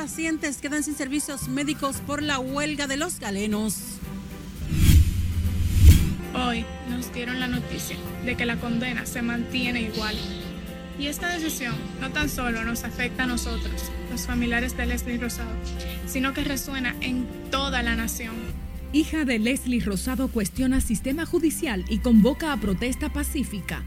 pacientes quedan sin servicios médicos por la huelga de los galenos. Hoy nos dieron la noticia de que la condena se mantiene igual. Y esta decisión no tan solo nos afecta a nosotros, los familiares de Leslie Rosado, sino que resuena en toda la nación. Hija de Leslie Rosado cuestiona sistema judicial y convoca a protesta pacífica.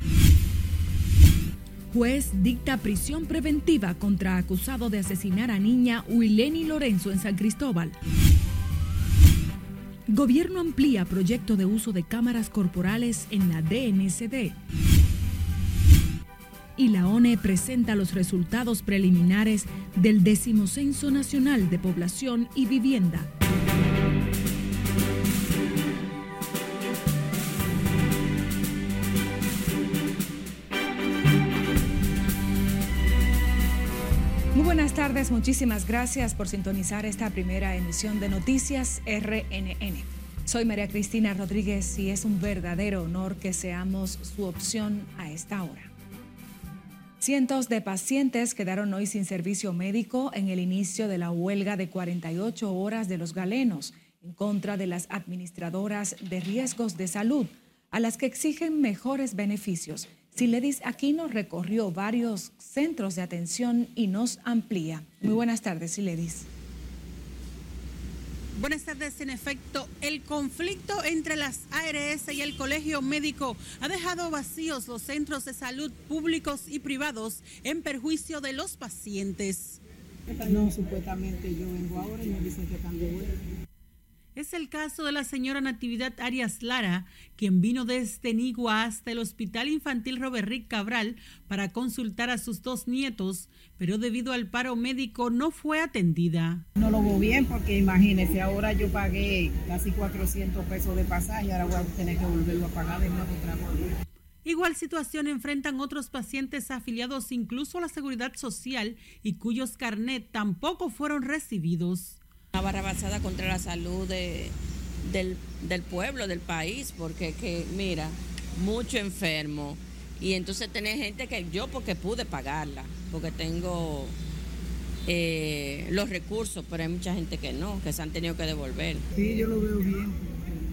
Juez dicta prisión preventiva contra acusado de asesinar a niña Huileni Lorenzo en San Cristóbal. Gobierno amplía proyecto de uso de cámaras corporales en la DNCD. Y la ONE presenta los resultados preliminares del decimocenso nacional de población y vivienda. Buenas tardes, muchísimas gracias por sintonizar esta primera emisión de Noticias RNN. Soy María Cristina Rodríguez y es un verdadero honor que seamos su opción a esta hora. Cientos de pacientes quedaron hoy sin servicio médico en el inicio de la huelga de 48 horas de los galenos en contra de las administradoras de riesgos de salud, a las que exigen mejores beneficios Siledis Aquino recorrió varios centros de atención y nos amplía. Muy buenas tardes, Siledis. Buenas tardes. En efecto, el conflicto entre las ARS y el Colegio Médico ha dejado vacíos los centros de salud públicos y privados en perjuicio de los pacientes. No, supuestamente yo vengo ahora y me dicen que están de es el caso de la señora Natividad Arias Lara, quien vino desde Nigua hasta el Hospital Infantil Robert Rick Cabral para consultar a sus dos nietos, pero debido al paro médico no fue atendida. No lo veo bien porque imagínese, ahora yo pagué casi 400 pesos de pasaje, ahora voy a tener que volverlo a pagar de nuevo otra vez. Igual situación enfrentan otros pacientes afiliados incluso a la Seguridad Social y cuyos carnet tampoco fueron recibidos. Una barra basada contra la salud del, pueblo, del país, porque que, mira, mucho enfermo. Y entonces tener gente que yo porque pude pagarla, porque tengo eh, los recursos, pero hay mucha gente que no, que se han tenido que devolver. Sí, yo lo veo bien,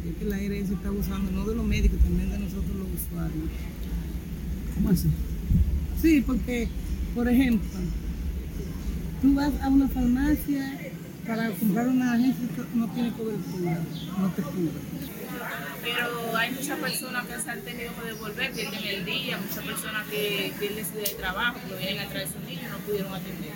es que la se está usando, no de los médicos, también de nosotros los usuarios. ¿Cómo así? Sí, porque, por ejemplo, tú vas a una farmacia para comprar una agencia no tiene cobertura, no te cubre. Pero hay muchas personas que se han tenido que devolver, pierden el día, muchas personas que pierden su día de trabajo, que vienen a traer sus niños y no pudieron atender.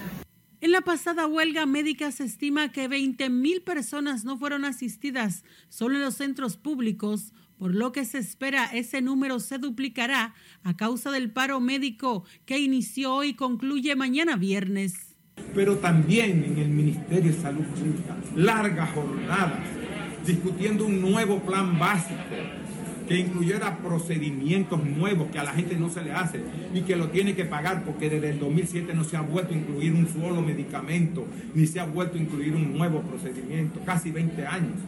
En la pasada huelga médica se estima que 20 mil personas no fueron asistidas solo en los centros públicos, por lo que se espera ese número se duplicará a causa del paro médico que inició hoy y concluye mañana viernes pero también en el Ministerio de Salud Pública, largas jornadas discutiendo un nuevo plan básico que incluyera procedimientos nuevos que a la gente no se le hace y que lo tiene que pagar porque desde el 2007 no se ha vuelto a incluir un solo medicamento ni se ha vuelto a incluir un nuevo procedimiento, casi 20 años.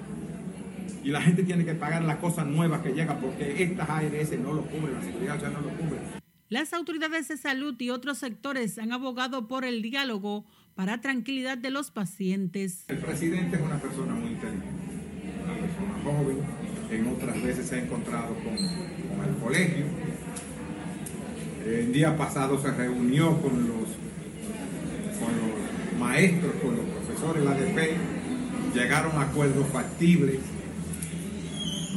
Y la gente tiene que pagar las cosas nuevas que llegan porque estas ARS no lo cubren, la seguridad social no lo cubre. Las autoridades de salud y otros sectores han abogado por el diálogo para tranquilidad de los pacientes. El presidente es una persona muy inteligente, una persona joven, en otras veces se ha encontrado con, el colegio. El día pasado se reunió con los, con los maestros, con los profesores, la ADP, llegaron a acuerdos factibles.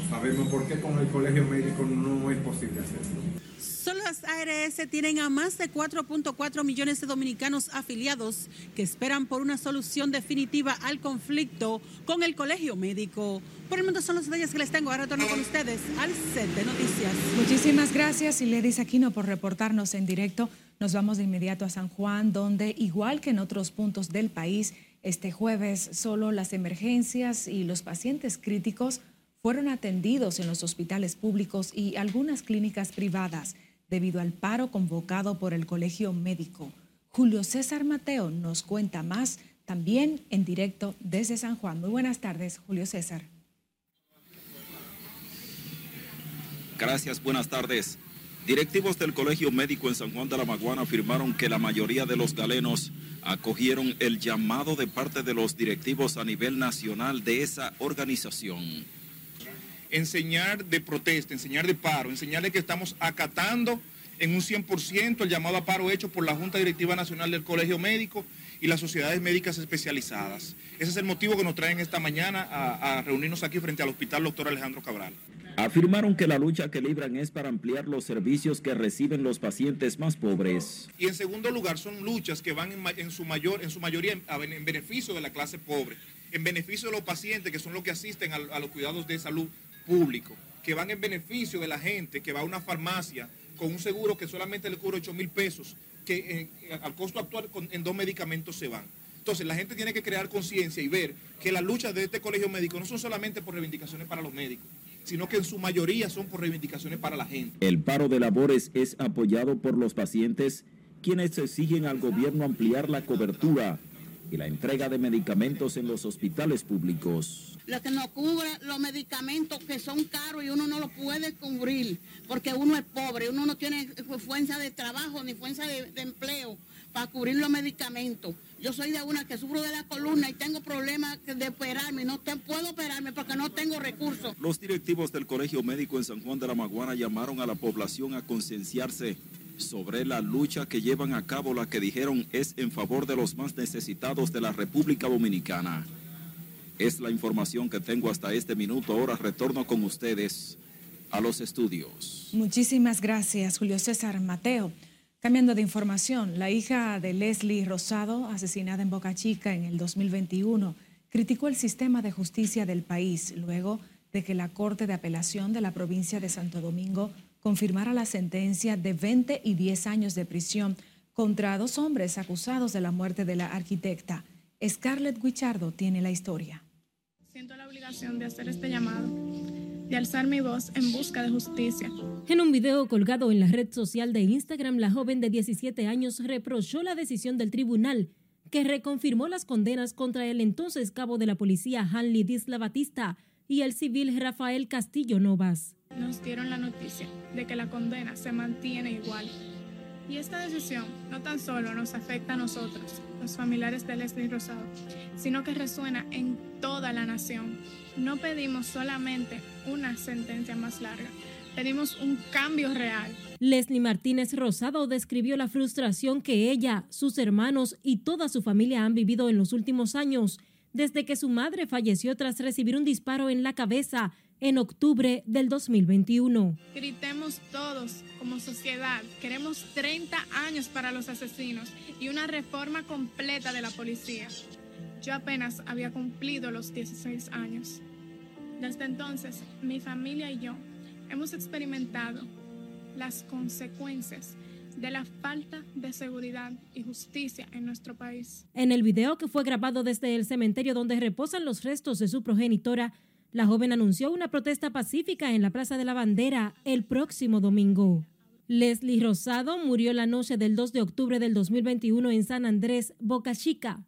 Sabemos por qué con el colegio médico no es posible hacerlo. Solo las ARS tienen a más de 4.4 millones de dominicanos afiliados que esperan por una solución definitiva al conflicto con el colegio médico. Por el momento son los detalles que les tengo. Ahora retorno con ustedes al set de noticias. Muchísimas gracias, y dice Aquino, por reportarnos en directo. Nos vamos de inmediato a San Juan, donde, igual que en otros puntos del país, este jueves solo las emergencias y los pacientes críticos fueron atendidos en los hospitales públicos y algunas clínicas privadas debido al paro convocado por el Colegio Médico. Julio César Mateo nos cuenta más también en directo desde San Juan. Muy buenas tardes, Julio César. Gracias, buenas tardes. Directivos del Colegio Médico en San Juan de la Maguana afirmaron que la mayoría de los galenos acogieron el llamado de parte de los directivos a nivel nacional de esa organización. Enseñar de protesta, enseñar de paro, enseñarle que estamos acatando en un 100% el llamado a paro hecho por la Junta Directiva Nacional del Colegio Médico y las sociedades médicas especializadas. Ese es el motivo que nos traen esta mañana a, a reunirnos aquí frente al Hospital Doctor Alejandro Cabral. Afirmaron que la lucha que libran es para ampliar los servicios que reciben los pacientes más pobres. Y en segundo lugar, son luchas que van en, su, mayor, en su mayoría en, beneficio de la clase pobre, en beneficio de los pacientes que son los que asisten a, los cuidados de salud público, que van en beneficio de la gente que va a una farmacia con un seguro que solamente le cubre 8 mil pesos, que eh, al costo actual en dos medicamentos se van. Entonces la gente tiene que crear conciencia y ver que las luchas de este colegio médico no son solamente por reivindicaciones para los médicos, sino que en su mayoría son por reivindicaciones para la gente. El paro de labores es apoyado por los pacientes, quienes exigen al gobierno ampliar la cobertura y la entrega de medicamentos en los hospitales públicos. Lo que no cubre los medicamentos que son caros y uno no los puede cubrir porque uno es pobre, uno no tiene fuerza de trabajo ni fuerza de, de empleo para cubrir los medicamentos. Yo soy de una que sufro de la columna y tengo problemas de operarme. No te, puedo operarme porque no tengo recursos. Los directivos del Colegio Médico en San Juan de la Maguana llamaron a la población a concienciarse sobre la lucha que llevan a cabo, la que dijeron es en favor de los más necesitados de la República Dominicana. Es la información que tengo hasta este minuto. Ahora retorno con ustedes a los estudios. Muchísimas gracias, Julio César Mateo. Cambiando de información, la hija de Leslie Rosado, asesinada en Boca Chica en el 2021, criticó el sistema de justicia del país luego de que la Corte de Apelación de la provincia de Santo Domingo confirmara la sentencia de 20 y 10 años de prisión contra dos hombres acusados de la muerte de la arquitecta. Scarlett Guichardo tiene la historia. Siento la obligación de hacer este llamado de alzar mi voz en busca de justicia. En un video colgado en la red social de Instagram, la joven de 17 años reprochó la decisión del tribunal que reconfirmó las condenas contra el entonces cabo de la policía Hanley Disla Batista y el civil Rafael Castillo Novas. Nos dieron la noticia de que la condena se mantiene igual. Y esta decisión no tan solo nos afecta a nosotros, los familiares de Leslie Rosado, sino que resuena en toda la nación. No pedimos solamente una sentencia más larga, pedimos un cambio real. Leslie Martínez Rosado describió la frustración que ella, sus hermanos y toda su familia han vivido en los últimos años, desde que su madre falleció tras recibir un disparo en la cabeza en octubre del 2021. Gritemos todos como sociedad, queremos 30 años para los asesinos y una reforma completa de la policía. Yo apenas había cumplido los 16 años. Desde entonces, mi familia y yo hemos experimentado las consecuencias de la falta de seguridad y justicia en nuestro país. En el video que fue grabado desde el cementerio donde reposan los restos de su progenitora, la joven anunció una protesta pacífica en la Plaza de la Bandera el próximo domingo. Leslie Rosado murió la noche del 2 de octubre del 2021 en San Andrés, Boca Chica.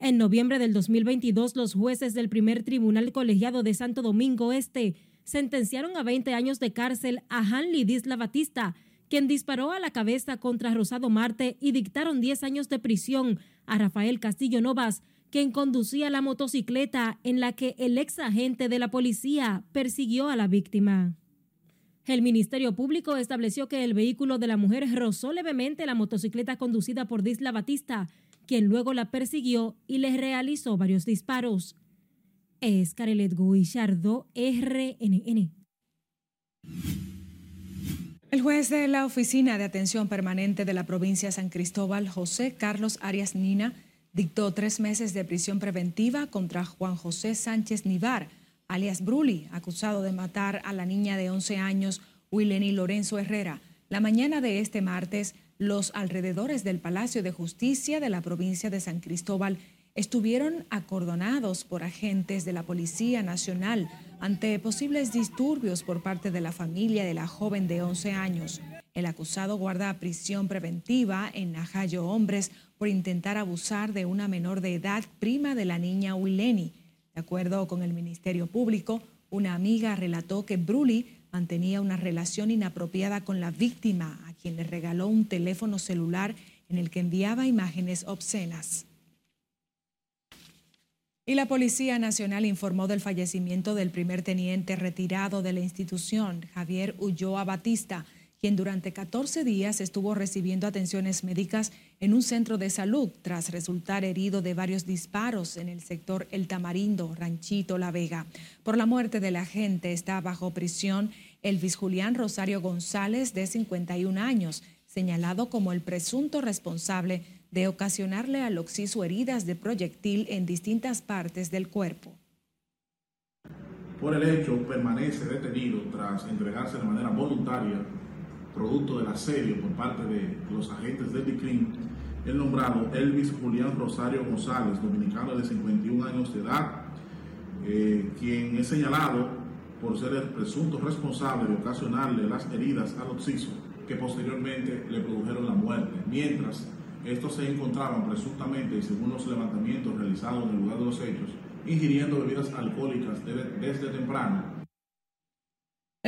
En noviembre del 2022, los jueces del primer tribunal colegiado de Santo Domingo Este sentenciaron a 20 años de cárcel a Hanley Disla Batista, quien disparó a la cabeza contra Rosado Marte y dictaron 10 años de prisión a Rafael Castillo Novas, quien conducía la motocicleta en la que el ex agente de la policía persiguió a la víctima. El Ministerio Público estableció que el vehículo de la mujer rozó levemente la motocicleta conducida por Disla Batista, quien luego la persiguió y le realizó varios disparos. Es Carelet Guillardo, RNN. El juez de la Oficina de Atención Permanente de la provincia de San Cristóbal, José Carlos Arias Nina, dictó tres meses de prisión preventiva contra Juan José Sánchez Nivar, alias Bruli, acusado de matar a la niña de 11 años, Wileni Lorenzo Herrera. La mañana de este martes, los alrededores del Palacio de Justicia de la provincia de San Cristóbal estuvieron acordonados por agentes de la Policía Nacional ante posibles disturbios por parte de la familia de la joven de 11 años. El acusado guarda prisión preventiva en Najayo Hombres por intentar abusar de una menor de edad prima de la niña Wileni. De acuerdo con el Ministerio Público, una amiga relató que Bruli mantenía una relación inapropiada con la víctima, a quien le regaló un teléfono celular en el que enviaba imágenes obscenas. Y la Policía Nacional informó del fallecimiento del primer teniente retirado de la institución, Javier Ulloa Batista, quien durante 14 días estuvo recibiendo atenciones médicas en un centro de salud tras resultar herido de varios disparos en el sector El Tamarindo, Ranchito, La Vega. Por la muerte del agente está bajo prisión Elvis Julián Rosario González, de 51 años, señalado como el presunto responsable de ocasionarle al occiso heridas de proyectil en distintas partes del cuerpo. Por el hecho, permanece detenido tras entregarse de manera voluntaria producto del asedio por parte de los agentes del DICRIM, el nombrado Elvis Julián Rosario González, dominicano de 51 años de edad, eh, quien es señalado por ser el presunto responsable de ocasionarle las heridas al occiso que posteriormente le produjeron la muerte, mientras estos se encontraban presuntamente, según los levantamientos realizados en el lugar de los hechos, ingiriendo bebidas alcohólicas desde temprano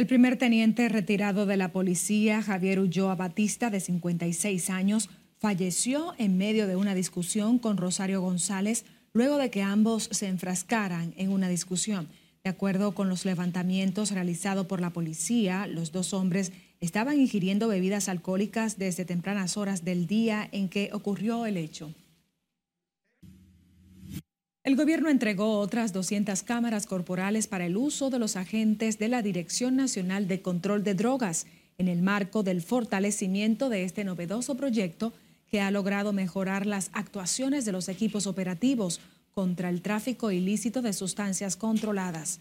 el primer teniente retirado de la policía, Javier Ulloa Batista, de 56 años, falleció en medio de una discusión con Rosario González luego de que ambos se enfrascaran en una discusión. De acuerdo con los levantamientos realizados por la policía, los dos hombres estaban ingiriendo bebidas alcohólicas desde tempranas horas del día en que ocurrió el hecho. El gobierno entregó otras 200 cámaras corporales para el uso de los agentes de la Dirección Nacional de Control de Drogas en el marco del fortalecimiento de este novedoso proyecto que ha logrado mejorar las actuaciones de los equipos operativos contra el tráfico ilícito de sustancias controladas.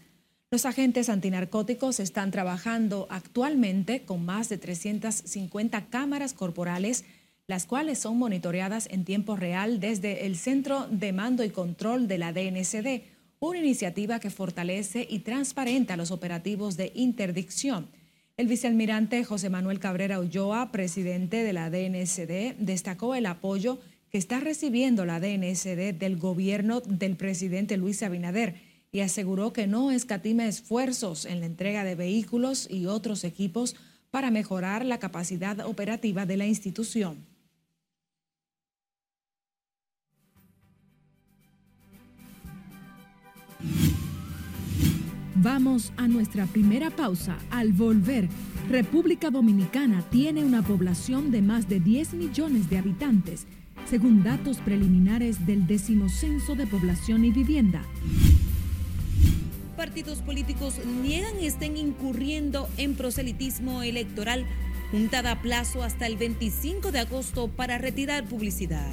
Los agentes antinarcóticos están trabajando actualmente con más de 350 cámaras corporales las cuales son monitoreadas en tiempo real desde el Centro de Mando y Control de la DNCD, una iniciativa que fortalece y transparenta los operativos de interdicción. El vicealmirante José Manuel Cabrera Ulloa, presidente de la DNCD, destacó el apoyo que está recibiendo la DNCD del gobierno del presidente Luis Abinader y aseguró que no escatima esfuerzos en la entrega de vehículos y otros equipos para mejorar la capacidad operativa de la institución. Vamos a nuestra primera pausa. Al volver, República Dominicana tiene una población de más de 10 millones de habitantes, según datos preliminares del Censo de Población y Vivienda. Partidos políticos niegan estén incurriendo en proselitismo electoral. Junta da plazo hasta el 25 de agosto para retirar publicidad.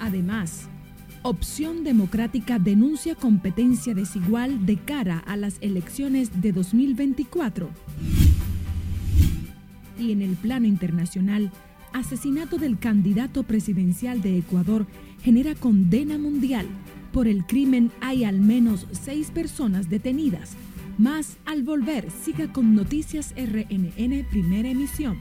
Además, Opción Democrática denuncia competencia desigual de cara a las elecciones de 2024. Y en el plano internacional, asesinato del candidato presidencial de Ecuador genera condena mundial. Por el crimen hay al menos seis personas detenidas. Más al volver, siga con Noticias RNN Primera Emisión.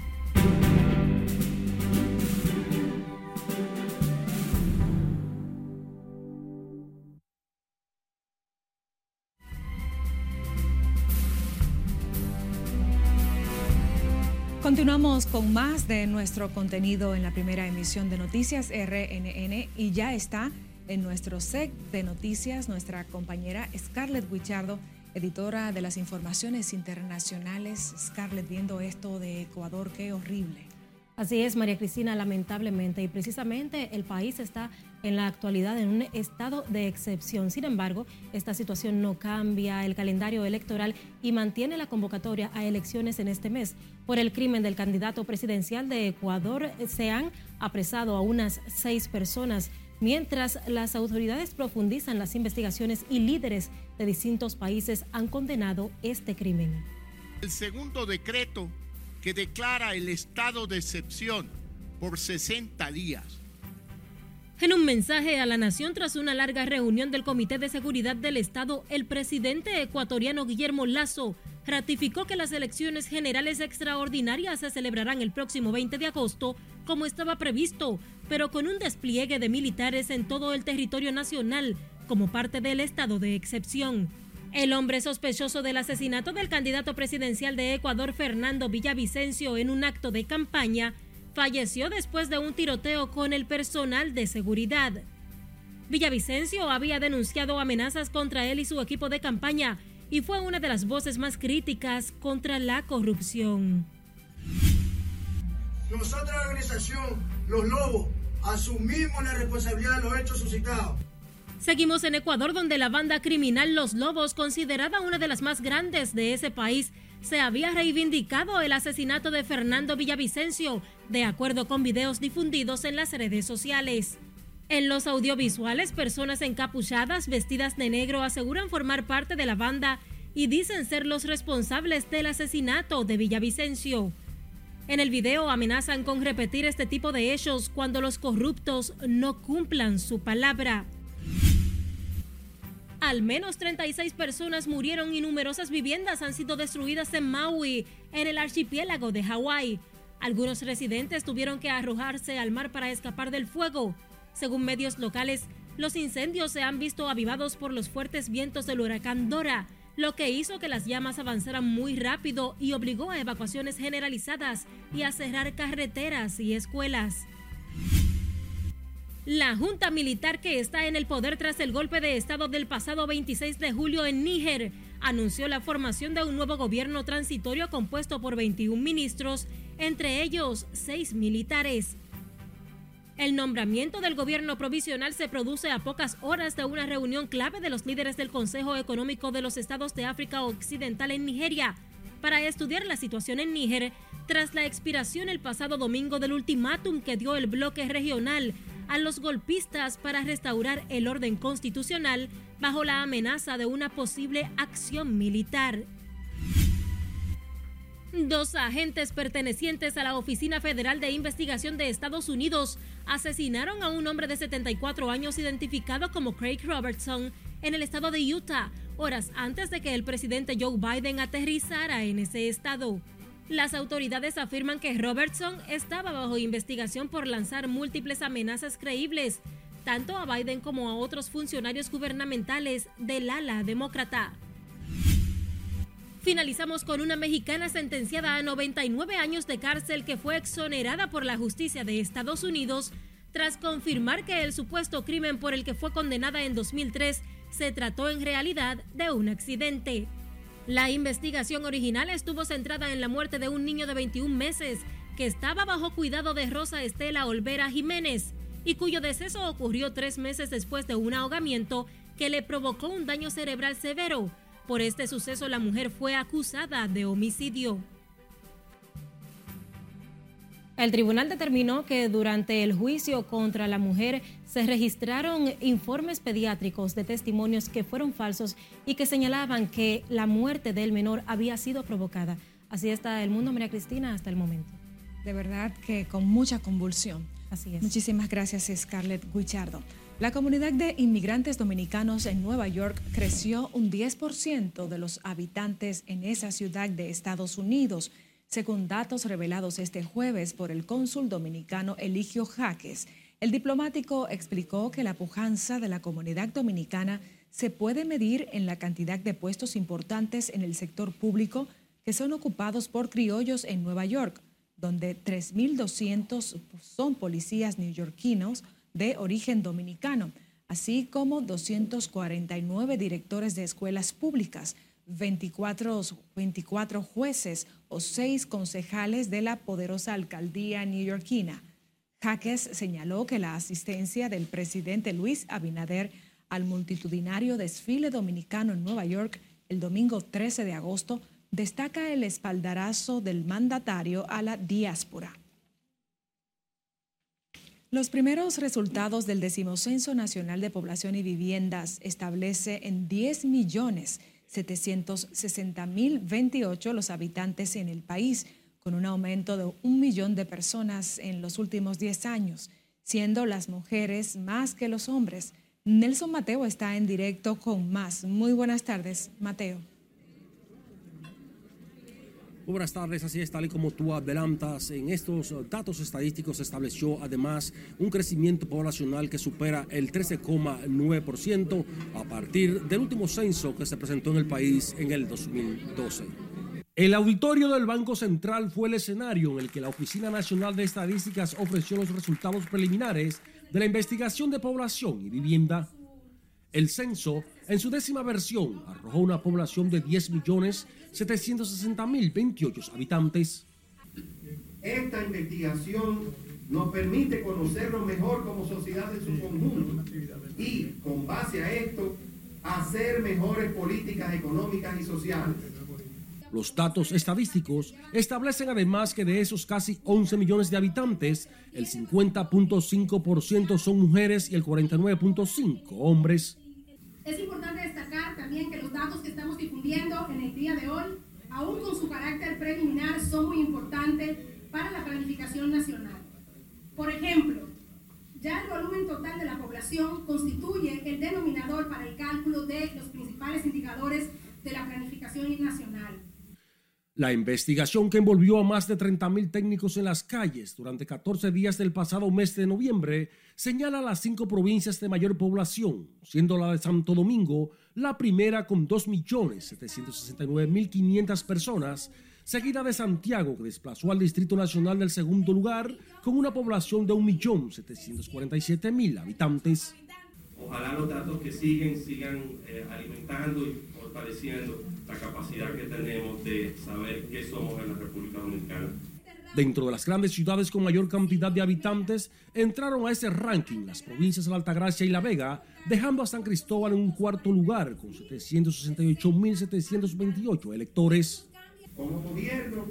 Continuamos con más de nuestro contenido en la primera emisión de Noticias RNN y ya está en nuestro set de noticias nuestra compañera Scarlett Wichardo, editora de las informaciones internacionales. Scarlett, viendo esto de Ecuador, qué horrible. Así es, María Cristina, lamentablemente, y precisamente el país está en la actualidad en un estado de excepción. Sin embargo, esta situación no cambia el calendario electoral y mantiene la convocatoria a elecciones en este mes. Por el crimen del candidato presidencial de Ecuador, se han apresado a unas seis personas, mientras las autoridades profundizan las investigaciones y líderes de distintos países han condenado este crimen. El segundo decreto que declara el estado de excepción por 60 días. En un mensaje a la nación tras una larga reunión del Comité de Seguridad del Estado, el presidente ecuatoriano Guillermo Lazo ratificó que las elecciones generales extraordinarias se celebrarán el próximo 20 de agosto, como estaba previsto, pero con un despliegue de militares en todo el territorio nacional como parte del estado de excepción. El hombre sospechoso del asesinato del candidato presidencial de Ecuador, Fernando Villavicencio, en un acto de campaña, falleció después de un tiroteo con el personal de seguridad. Villavicencio había denunciado amenazas contra él y su equipo de campaña y fue una de las voces más críticas contra la corrupción. Nosotros, la organización Los Lobos, asumimos la responsabilidad de los hechos suscitados. Seguimos en Ecuador, donde la banda criminal Los Lobos, considerada una de las más grandes de ese país, se había reivindicado el asesinato de Fernando Villavicencio, de acuerdo con videos difundidos en las redes sociales. En los audiovisuales, personas encapuchadas vestidas de negro aseguran formar parte de la banda y dicen ser los responsables del asesinato de Villavicencio. En el video amenazan con repetir este tipo de hechos cuando los corruptos no cumplan su palabra. Al menos 36 personas murieron y numerosas viviendas han sido destruidas en Maui, en el archipiélago de Hawái. Algunos residentes tuvieron que arrojarse al mar para escapar del fuego. Según medios locales, los incendios se han visto avivados por los fuertes vientos del huracán Dora, lo que hizo que las llamas avanzaran muy rápido y obligó a evacuaciones generalizadas y a cerrar carreteras y escuelas. La junta militar que está en el poder tras el golpe de Estado del pasado 26 de julio en Níger anunció la formación de un nuevo gobierno transitorio compuesto por 21 ministros, entre ellos seis militares. El nombramiento del gobierno provisional se produce a pocas horas de una reunión clave de los líderes del Consejo Económico de los Estados de África Occidental en Nigeria para estudiar la situación en Níger tras la expiración el pasado domingo del ultimátum que dio el bloque regional a los golpistas para restaurar el orden constitucional bajo la amenaza de una posible acción militar. Dos agentes pertenecientes a la Oficina Federal de Investigación de Estados Unidos asesinaron a un hombre de 74 años identificado como Craig Robertson en el estado de Utah, horas antes de que el presidente Joe Biden aterrizara en ese estado. Las autoridades afirman que Robertson estaba bajo investigación por lanzar múltiples amenazas creíbles, tanto a Biden como a otros funcionarios gubernamentales del ala demócrata. Finalizamos con una mexicana sentenciada a 99 años de cárcel que fue exonerada por la justicia de Estados Unidos tras confirmar que el supuesto crimen por el que fue condenada en 2003 se trató en realidad de un accidente. La investigación original estuvo centrada en la muerte de un niño de 21 meses que estaba bajo cuidado de Rosa Estela Olvera Jiménez y cuyo deceso ocurrió tres meses después de un ahogamiento que le provocó un daño cerebral severo por este suceso, la mujer fue acusada de homicidio. El tribunal determinó que durante el juicio contra la mujer se registraron informes pediátricos de testimonios que fueron falsos y que señalaban que la muerte del menor había sido provocada. Así está el mundo, María Cristina, hasta el momento. De verdad que con mucha convulsión. Así es. Muchísimas gracias, Scarlett Guichardo. La comunidad de inmigrantes dominicanos en Nueva York creció un 10% de los habitantes en esa ciudad de Estados Unidos, según datos revelados este jueves por el cónsul dominicano Eligio Jaques. El diplomático explicó que la pujanza de la comunidad dominicana se puede medir en la cantidad de puestos importantes en el sector público que son ocupados por criollos en Nueva York, donde 3.200 son policías neoyorquinos, de origen dominicano, así como 249 directores de escuelas públicas, 24, 24 jueces o 6 concejales de la poderosa alcaldía neoyorquina. Jaques señaló que la asistencia del presidente Luis Abinader al multitudinario desfile dominicano en Nueva York el domingo 13 de agosto destaca el espaldarazo del mandatario a la diáspora. Los primeros resultados del decimocenso nacional de población y viviendas establece en 10 millones 760 mil 28 los habitantes en el país, con un aumento de un millón de personas en los últimos 10 años, siendo las mujeres más que los hombres. Nelson Mateo está en directo con más. Muy buenas tardes, Mateo. Buenas tardes, así es, tal y como tú adelantas, en estos datos estadísticos se estableció además un crecimiento poblacional que supera el 13,9% a partir del último censo que se presentó en el país en el 2012. El auditorio del Banco Central fue el escenario en el que la Oficina Nacional de Estadísticas ofreció los resultados preliminares de la investigación de población y vivienda. El censo, en su décima versión, arrojó una población de 10.760.028 habitantes. Esta investigación nos permite conocernos mejor como sociedad en su conjunto y, con base a esto, hacer mejores políticas económicas y sociales los datos estadísticos establecen además que de esos casi 11 millones de habitantes, el 50.5% son mujeres y el 49.5% hombres. Es importante destacar también que los datos que estamos difundiendo en el día de hoy, aún con su carácter preliminar, son muy importantes para la planificación nacional. Por ejemplo, ya el volumen total de la población constituye el denominador para el cálculo de los principales indicadores de la planificación nacional. La investigación que envolvió a más de 30.000 técnicos en las calles durante 14 días del pasado mes de noviembre señala las cinco provincias de mayor población, siendo la de Santo Domingo la primera con 2.769.500 personas, seguida de Santiago, que desplazó al Distrito Nacional del segundo lugar con una población de 1.747.000 habitantes. Ojalá los datos que siguen sigan eh, alimentando y fortaleciendo la capacidad que tenemos de saber qué somos en la República Dominicana. Dentro de las grandes ciudades con mayor cantidad de habitantes, entraron a ese ranking las provincias de la Altagracia y La Vega, dejando a San Cristóbal en un cuarto lugar con 768.728 electores. Como gobierno,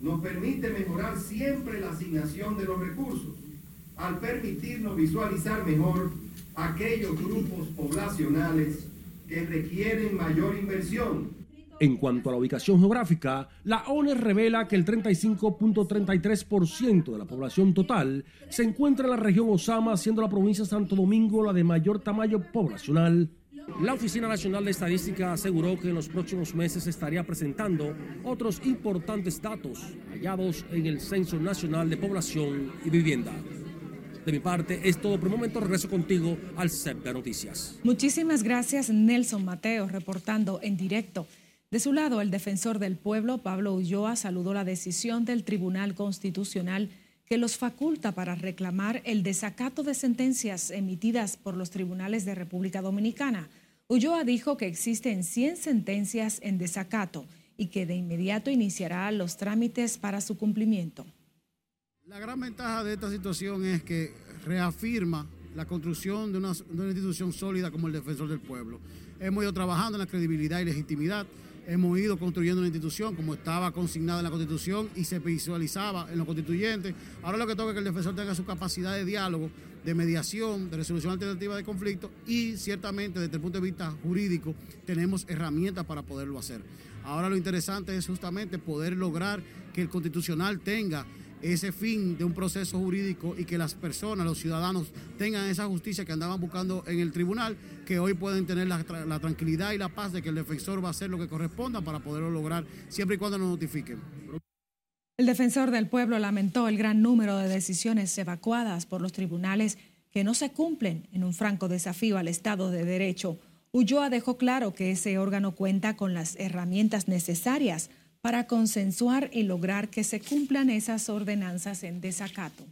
nos permite mejorar siempre la asignación de los recursos, al permitirnos visualizar mejor aquellos grupos poblacionales que requieren mayor inversión. En cuanto a la ubicación geográfica, la ONE revela que el 35.33% de la población total se encuentra en la región Osama, siendo la provincia de Santo Domingo la de mayor tamaño poblacional. La Oficina Nacional de Estadística aseguró que en los próximos meses estaría presentando otros importantes datos hallados en el Censo Nacional de Población y Vivienda. De mi parte es todo por el momento. Regreso contigo al CEP de Noticias. Muchísimas gracias Nelson Mateo reportando en directo. De su lado, el defensor del pueblo, Pablo Ulloa, saludó la decisión del Tribunal Constitucional que los faculta para reclamar el desacato de sentencias emitidas por los tribunales de República Dominicana. Ulloa dijo que existen 100 sentencias en desacato y que de inmediato iniciará los trámites para su cumplimiento. La gran ventaja de esta situación es que reafirma la construcción de una, institución sólida como el defensor del pueblo. Hemos ido trabajando en la credibilidad y legitimidad, hemos ido construyendo una institución como estaba consignada en la Constitución y se visualizaba en los constituyentes. Ahora lo que toca es que el defensor tenga su capacidad de diálogo, de mediación, de resolución alternativa de conflictos y ciertamente desde el punto de vista jurídico tenemos herramientas para poderlo hacer. Ahora lo interesante es justamente poder lograr que el constitucional tenga ese fin de un proceso jurídico y que las personas, los ciudadanos, tengan esa justicia que andaban buscando en el tribunal, que hoy pueden tener la, tranquilidad y la paz de que el defensor va a hacer lo que corresponda para poderlo lograr, siempre y cuando nos notifiquen. El defensor del pueblo lamentó el gran número de decisiones evacuadas por los tribunales que no se cumplen en un franco desafío al Estado de Derecho. Ulloa dejó claro que ese órgano cuenta con las herramientas necesarias para consensuar y lograr que se cumplan esas ordenanzas en desacato.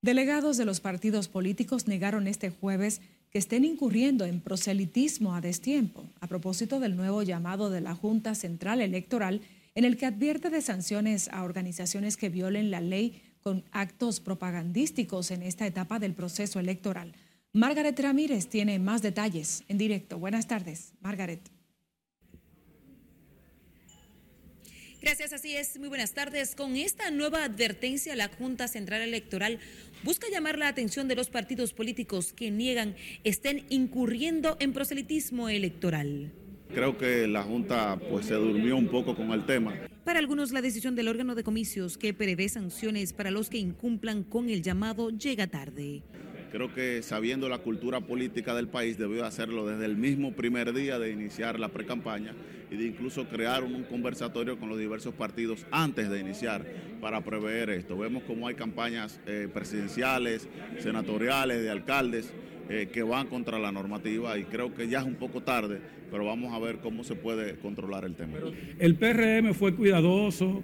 Delegados de los partidos políticos negaron este jueves que estén incurriendo en proselitismo a destiempo, a propósito del nuevo llamado de la Junta Central Electoral, en el que advierte de sanciones a organizaciones que violen la ley con actos propagandísticos en esta etapa del proceso electoral. Margaret Ramírez tiene más detalles en directo. Buenas tardes, Margaret. Gracias, así es. Muy buenas tardes. Con esta nueva advertencia, la Junta Central Electoral busca llamar la atención de los partidos políticos que niegan estén incurriendo en proselitismo electoral. Creo que la Junta pues se durmió un poco con el tema. Para algunos, la decisión del órgano de comicios que prevé sanciones para los que incumplan con el llamado llega tarde. Creo que sabiendo la cultura política del país debió hacerlo desde el mismo primer día de iniciar la precampaña y de incluso crear un, conversatorio con los diversos partidos antes de iniciar para prever esto. Vemos cómo hay campañas eh, presidenciales, senatoriales, de alcaldes eh, que van contra la normativa y creo que ya es un poco tarde, pero vamos a ver cómo se puede controlar el tema. El PRM fue cuidadoso,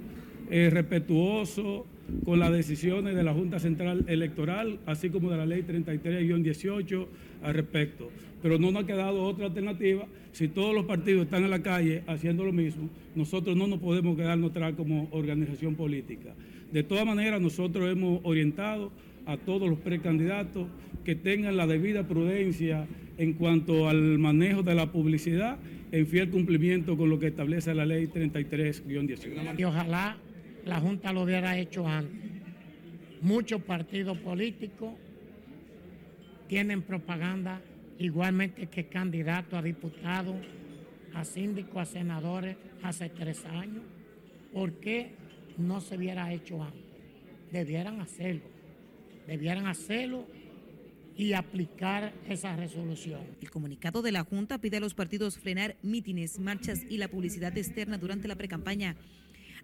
eh, respetuoso con las decisiones de la Junta Central Electoral, así como de la Ley 33-18 al respecto. Pero no nos ha quedado otra alternativa. Si todos los partidos están en la calle haciendo lo mismo, nosotros no nos podemos quedarnos atrás como organización política. De todas maneras, nosotros hemos orientado a todos los precandidatos que tengan la debida prudencia en cuanto al manejo de la publicidad en fiel cumplimiento con lo que establece la ley 33-18. Y ojalá la Junta lo hubiera hecho antes. Muchos partidos políticos tienen propaganda igualmente que candidatos a diputados, a síndicos, a senadores hace tres años. ¿Por qué no se hubiera hecho antes? Debieran hacerlo. Debieran hacerlo y aplicar esa resolución. El comunicado de la Junta pide a los partidos frenar mítines, marchas y la publicidad externa durante la precampaña.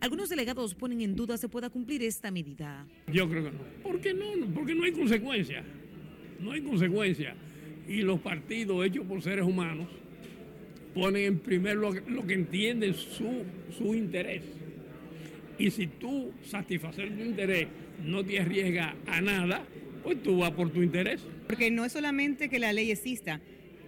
Algunos delegados ponen en duda se pueda cumplir esta medida. Yo creo que no. ¿Por qué no? Porque no hay consecuencia. No hay consecuencia. Y los partidos hechos por seres humanos ponen en primer lo, lo que entienden su, su interés. Y si tú satisfacer tu interés no te arriesga a nada, pues tú vas por tu interés. Porque no es solamente que la ley exista,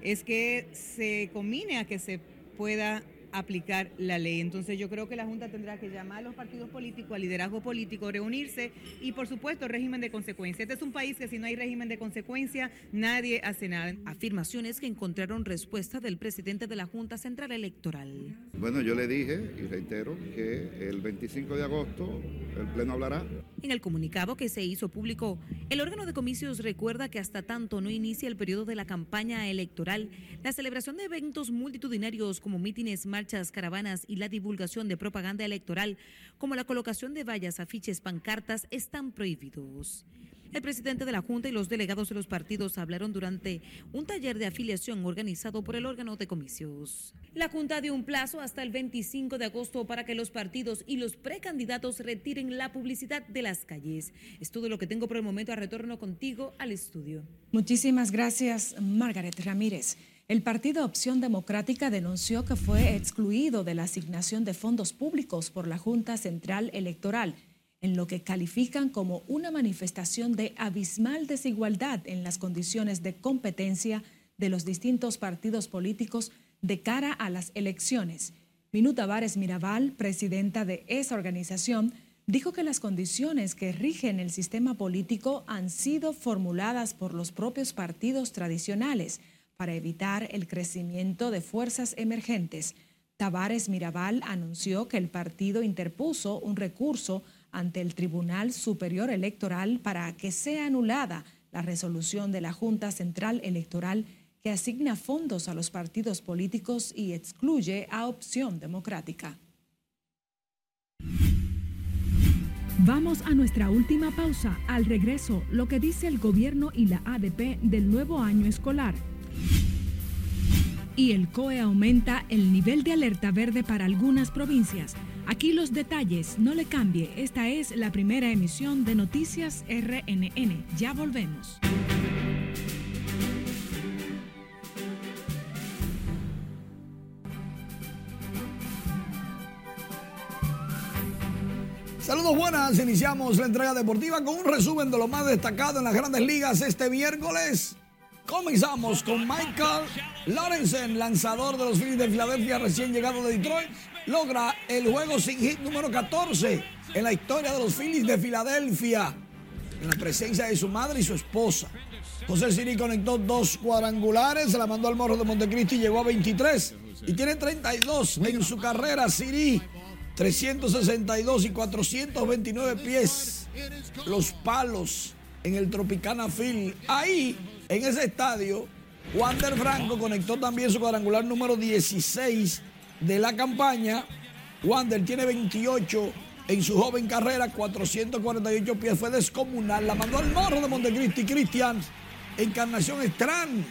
es que se combine a que se pueda aplicar la ley. Entonces yo creo que la Junta tendrá que llamar a los partidos políticos, al liderazgo político, reunirse y por supuesto régimen de consecuencia. Este es un país que si no hay régimen de consecuencia nadie hace nada. Afirmaciones que encontraron respuesta del presidente de la Junta Central Electoral. Bueno, yo le dije y reitero que el 25 de agosto el Pleno hablará. En el comunicado que se hizo público, el órgano de comicios recuerda que hasta tanto no inicia el periodo de la campaña electoral, la celebración de eventos multitudinarios como mítines, marchas, caravanas y la divulgación de propaganda electoral, como la colocación de vallas, afiches, pancartas, están prohibidos. El presidente de la Junta y los delegados de los partidos hablaron durante un taller de afiliación organizado por el órgano de comicios. La Junta dio un plazo hasta el 25 de agosto para que los partidos y los precandidatos retiren la publicidad de las calles. Es todo lo que tengo por el momento. A retorno contigo al estudio. Muchísimas gracias, Margaret Ramírez. El Partido Opción Democrática denunció que fue excluido de la asignación de fondos públicos por la Junta Central Electoral en lo que califican como una manifestación de abismal desigualdad en las condiciones de competencia de los distintos partidos políticos de cara a las elecciones. Minuta Vares Mirabal, presidenta de esa organización, dijo que las condiciones que rigen el sistema político han sido formuladas por los propios partidos tradicionales para evitar el crecimiento de fuerzas emergentes. Tavares Mirabal anunció que el partido interpuso un recurso ante el Tribunal Superior Electoral para que sea anulada la resolución de la Junta Central Electoral que asigna fondos a los partidos políticos y excluye a Opción Democrática. Vamos a nuestra última pausa. Al regreso, lo que dice el gobierno y la ADP del nuevo año escolar. Y el COE aumenta el nivel de alerta verde para algunas provincias. Aquí los detalles, no le cambie. Esta es la primera emisión de Noticias RNN. Ya volvemos. Saludos buenas, iniciamos la entrega deportiva con un resumen de lo más destacado en las grandes ligas este miércoles. Comenzamos con Michael Lorenzen, lanzador de los Phillies de Filadelfia, recién llegado de Detroit. Logra el juego sin hit número 14 en la historia de los Phillies de Filadelfia, en la presencia de su madre y su esposa. José Siri conectó dos cuadrangulares, se la mandó al Morro de Montecristi y llegó a 23. Y tiene 32 en su carrera, Siri. 362 y 429 pies. Los palos en el Tropicana Field. Ahí, en ese estadio, Wander Franco conectó también su cuadrangular número 16 de la campaña. Wander tiene 28 en su joven carrera, 448 pies. Fue descomunal. La mandó al morro de Montecristi. Cristian Encarnación Strand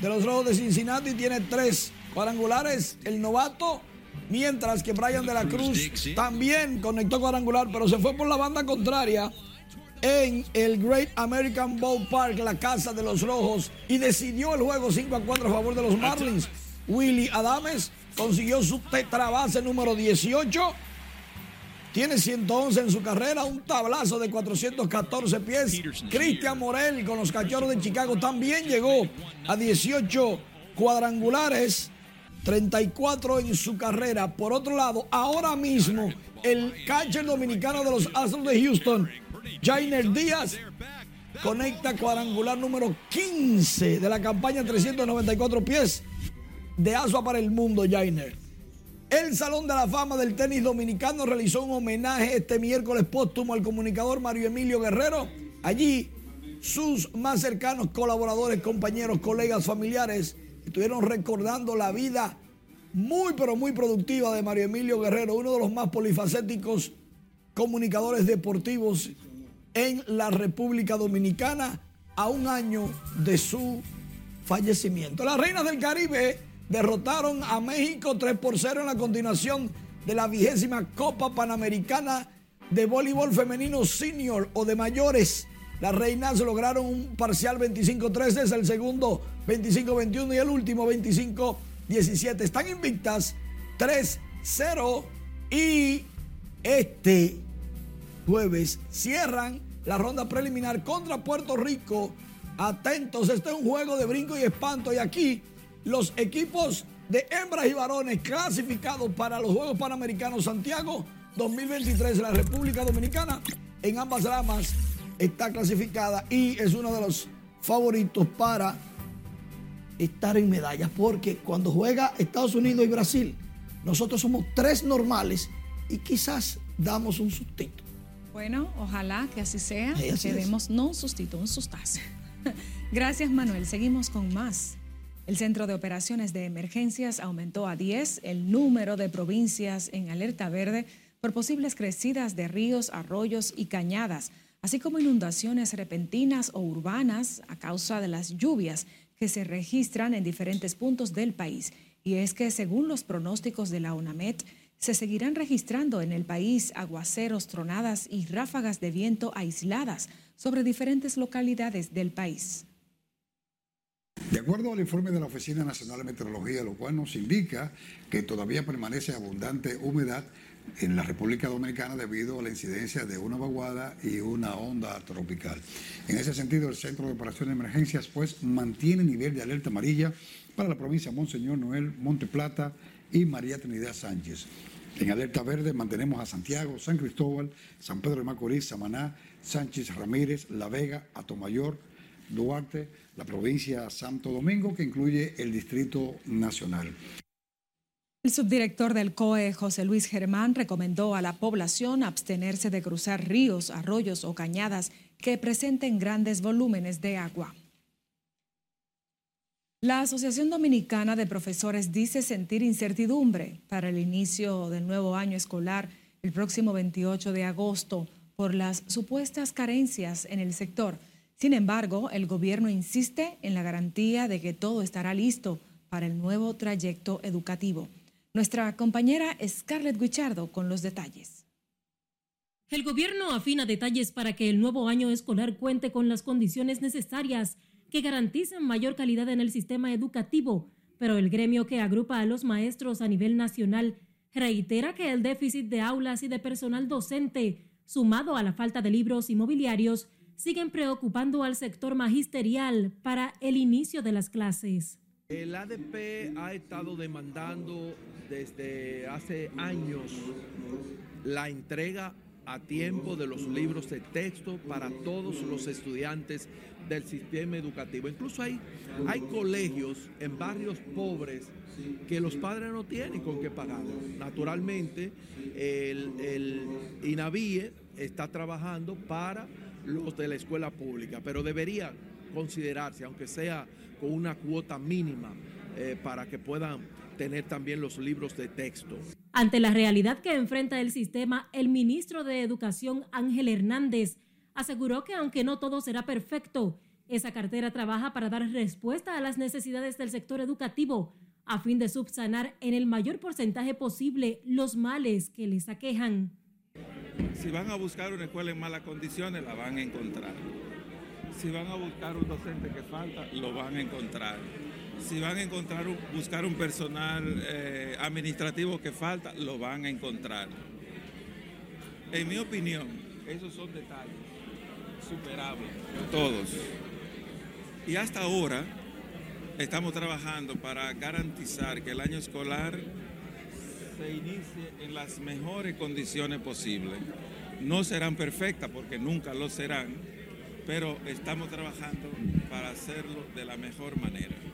de los Rojos de Cincinnati tiene tres cuadrangulares. El novato Mientras que Brian de la Cruz también conectó cuadrangular, pero se fue por la banda contraria en el Great American Ballpark, la casa de los Rojos, y decidió el juego 5 a 4 a favor de los Marlins. Willy Adames consiguió su tetrabase número 18. Tiene 111 en su carrera, un tablazo de 414 pies. Cristian Morel con los Cachorros de Chicago también llegó a 18 cuadrangulares. 34 en su carrera. Por otro lado, ahora mismo el catcher dominicano de los Astros de Houston, Jainer Díaz, conecta cuadrangular número 15 de la campaña 394 pies de Asua para el mundo, Jainer. El Salón de la Fama del Tenis Dominicano realizó un homenaje este miércoles póstumo al comunicador Mario Emilio Guerrero. Allí, sus más cercanos colaboradores, compañeros, colegas, familiares estuvieron recordando la vida muy, pero muy productiva de Mario Emilio Guerrero, uno de los más polifacéticos comunicadores deportivos en la República Dominicana a un año de su fallecimiento. Las Reinas del Caribe derrotaron a México 3 por 0 en la continuación de la vigésima Copa Panamericana de Voleibol Femenino Senior o de mayores. Las reinas lograron un parcial 25-13, es el segundo 25-21 y el último 25-17. Están invictas 3-0 y este jueves cierran la ronda preliminar contra Puerto Rico. Atentos, este es un juego de brinco y espanto y aquí los equipos de hembras y varones clasificados para los Juegos Panamericanos Santiago 2023 de la República Dominicana en ambas ramas está clasificada y es uno de los favoritos para estar en medallas, porque cuando juega Estados Unidos y Brasil, nosotros somos tres normales y quizás damos un sustito. Bueno, ojalá que así sea, que demos no un sustito, un sustazo. Gracias Manuel, seguimos con más. El Centro de Operaciones de Emergencias aumentó a 10 el número de provincias en alerta verde por posibles crecidas de ríos, arroyos y cañadas así como inundaciones repentinas o urbanas a causa de las lluvias que se registran en diferentes puntos del país. Y es que según los pronósticos de la UNAMED, se seguirán registrando en el país aguaceros, tronadas y ráfagas de viento aisladas sobre diferentes localidades del país. De acuerdo al informe de la Oficina Nacional de Meteorología, lo cual nos indica que todavía permanece abundante humedad en la República Dominicana debido a la incidencia de una vaguada y una onda tropical. En ese sentido, el Centro de Operaciones de Emergencias pues mantiene nivel de alerta amarilla para la provincia de Monseñor Noel, Monte Plata y María Trinidad Sánchez. En alerta verde mantenemos a Santiago, San Cristóbal, San Pedro de Macorís, Samaná, Sánchez Ramírez, La Vega, Atomayor, Duarte, la provincia Santo Domingo, que incluye el Distrito Nacional. El subdirector del COE, José Luis Germán, recomendó a la población abstenerse de cruzar ríos, arroyos o cañadas que presenten grandes volúmenes de agua. La Asociación Dominicana de Profesores dice sentir incertidumbre para el inicio del nuevo año escolar el próximo 28 de agosto por las supuestas carencias en el sector. Sin embargo, el gobierno insiste en la garantía de que todo estará listo para el nuevo trayecto educativo. Nuestra compañera Scarlett Guichardo con los detalles. El gobierno afina detalles para que el nuevo año escolar cuente con las condiciones necesarias que garanticen mayor calidad en el sistema educativo, pero el gremio que agrupa a los maestros a nivel nacional reitera que el déficit de aulas y de personal docente, sumado a la falta de libros y mobiliarios, siguen preocupando al sector magisterial para el inicio de las clases. El ADP ha estado demandando desde hace años la entrega a tiempo de los libros de texto para todos los estudiantes del sistema educativo. Incluso hay, hay colegios en barrios pobres que los padres no tienen con qué pagar. Naturalmente, el, el está trabajando para los de la escuela pública, pero debería considerarse, aunque sea con una cuota mínima, eh, para que puedan tener también los libros de texto. Ante la realidad que enfrenta el sistema, el ministro de Educación Ángel Hernández aseguró que aunque no todo será perfecto, Esa cartera trabaja para dar respuesta a las necesidades del sector educativo a fin de subsanar en el mayor porcentaje posible los males que les aquejan. Si van a buscar una escuela en malas condiciones, la van a encontrar. Si van a buscar un docente que falta, lo van a encontrar. Si van a encontrar buscar un personal eh, administrativo que falta, lo van a encontrar. En mi opinión, esos son detalles superables, todos. Y hasta ahora estamos trabajando para garantizar que el año escolar se inicie en las mejores condiciones posibles. No serán perfectas porque nunca lo serán, pero estamos trabajando para hacerlo de la mejor manera.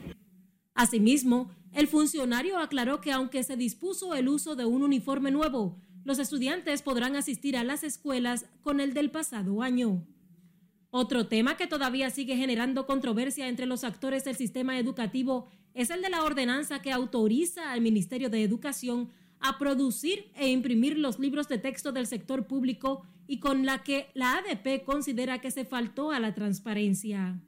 Asimismo, el funcionario aclaró que aunque se dispuso el uso de un uniforme nuevo, los estudiantes podrán asistir a las escuelas con el del pasado año. Otro tema que todavía sigue generando controversia entre los actores del sistema educativo es el de la ordenanza que autoriza al Ministerio de Educación a producir e imprimir los libros de texto del sector público y con la que la ADP considera que se faltó a la transparencia.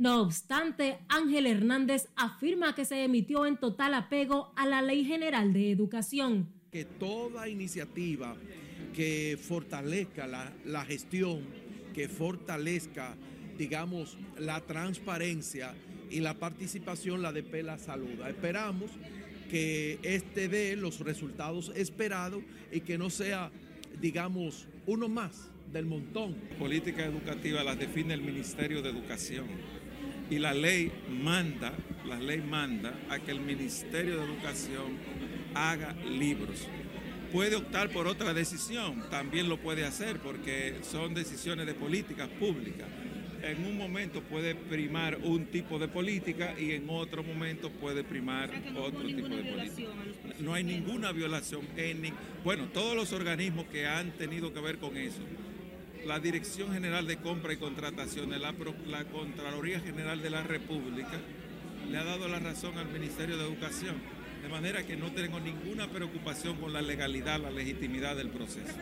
No obstante, Ángel Hernández afirma que se emitió en total apego a la Ley General de Educación. Que toda iniciativa que fortalezca la, la gestión que fortalezca, digamos, la transparencia y la participación, la de la saluda. Esperamos que este dé los resultados esperados y que no sea, digamos, uno más del montón. Política educativa las define el Ministerio de Educación y la ley manda, la ley manda a que el Ministerio de Educación haga libros puede optar por otra decisión, también lo puede hacer porque son decisiones de políticas públicas. En un momento puede primar un tipo de política y en otro momento puede primar otro tipo de política. No hay ninguna violación. En, bueno, todos los organismos que han tenido que ver con eso, la Dirección General de Compra y Contrataciones, la, la Contraloría General de la República, le ha dado la razón al Ministerio de Educación de manera que no tengo ninguna preocupación con la legalidad, la legitimidad del proceso.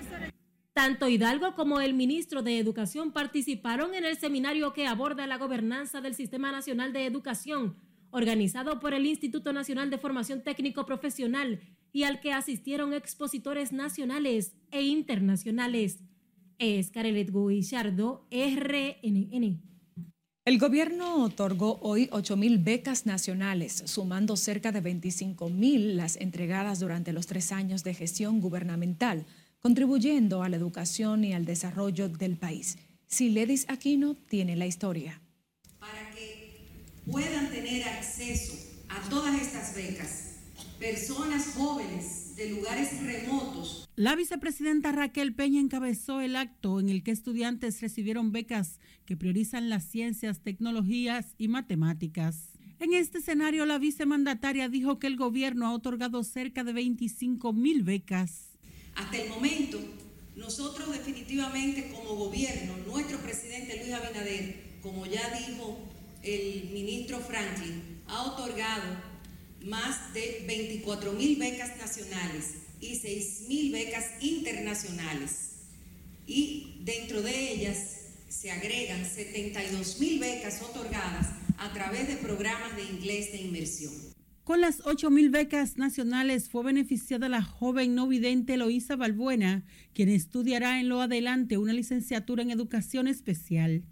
Tanto Hidalgo como el ministro de Educación participaron en el seminario que aborda la gobernanza del Sistema Nacional de Educación, organizado por el Instituto Nacional de Formación Técnico Profesional y al que asistieron expositores nacionales e internacionales. Es Carelet Guillardo, RNN. El gobierno otorgó hoy 8.000 becas nacionales, sumando cerca de 25.000 las entregadas durante los tres años de gestión gubernamental, contribuyendo a la educación y al desarrollo del país. Siledis Aquino tiene la historia. Para que puedan tener acceso a todas estas becas, personas jóvenes de lugares remotos la vicepresidenta Raquel Peña encabezó el acto en el que estudiantes recibieron becas que priorizan las ciencias, tecnologías y matemáticas. En este escenario, la vicemandataria dijo que el gobierno ha otorgado cerca de 25 mil becas. Hasta el momento, nosotros definitivamente como gobierno, nuestro presidente Luis Abinader, como ya dijo el ministro Franklin, ha otorgado más de 24 mil becas nacionales y 6.000 becas internacionales. Y dentro de ellas se agregan 72.000 becas otorgadas a través de programas de inglés de inmersión. Con las 8.000 becas nacionales fue beneficiada la joven no vidente Eloísa Balbuena, quien estudiará en lo adelante una licenciatura en educación especial.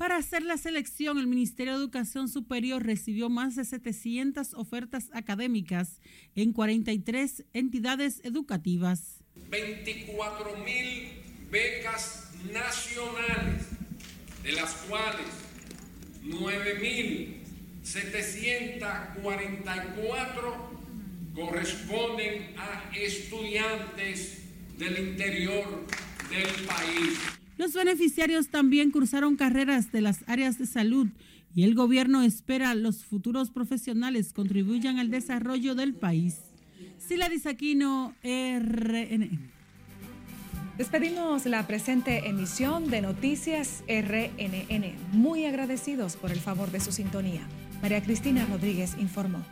Para hacer la selección, el Ministerio de Educación Superior recibió más de 700 ofertas académicas en 43 entidades educativas. 24 mil becas nacionales, de las cuales 9.744 corresponden a estudiantes del interior del país. Los beneficiarios también cursaron carreras de las áreas de salud y el gobierno espera los futuros profesionales contribuyan al desarrollo del país. Sila Disaquino, RNN. Despedimos la presente emisión de Noticias RNN. Muy agradecidos por el favor de su sintonía. María Cristina Rodríguez informó.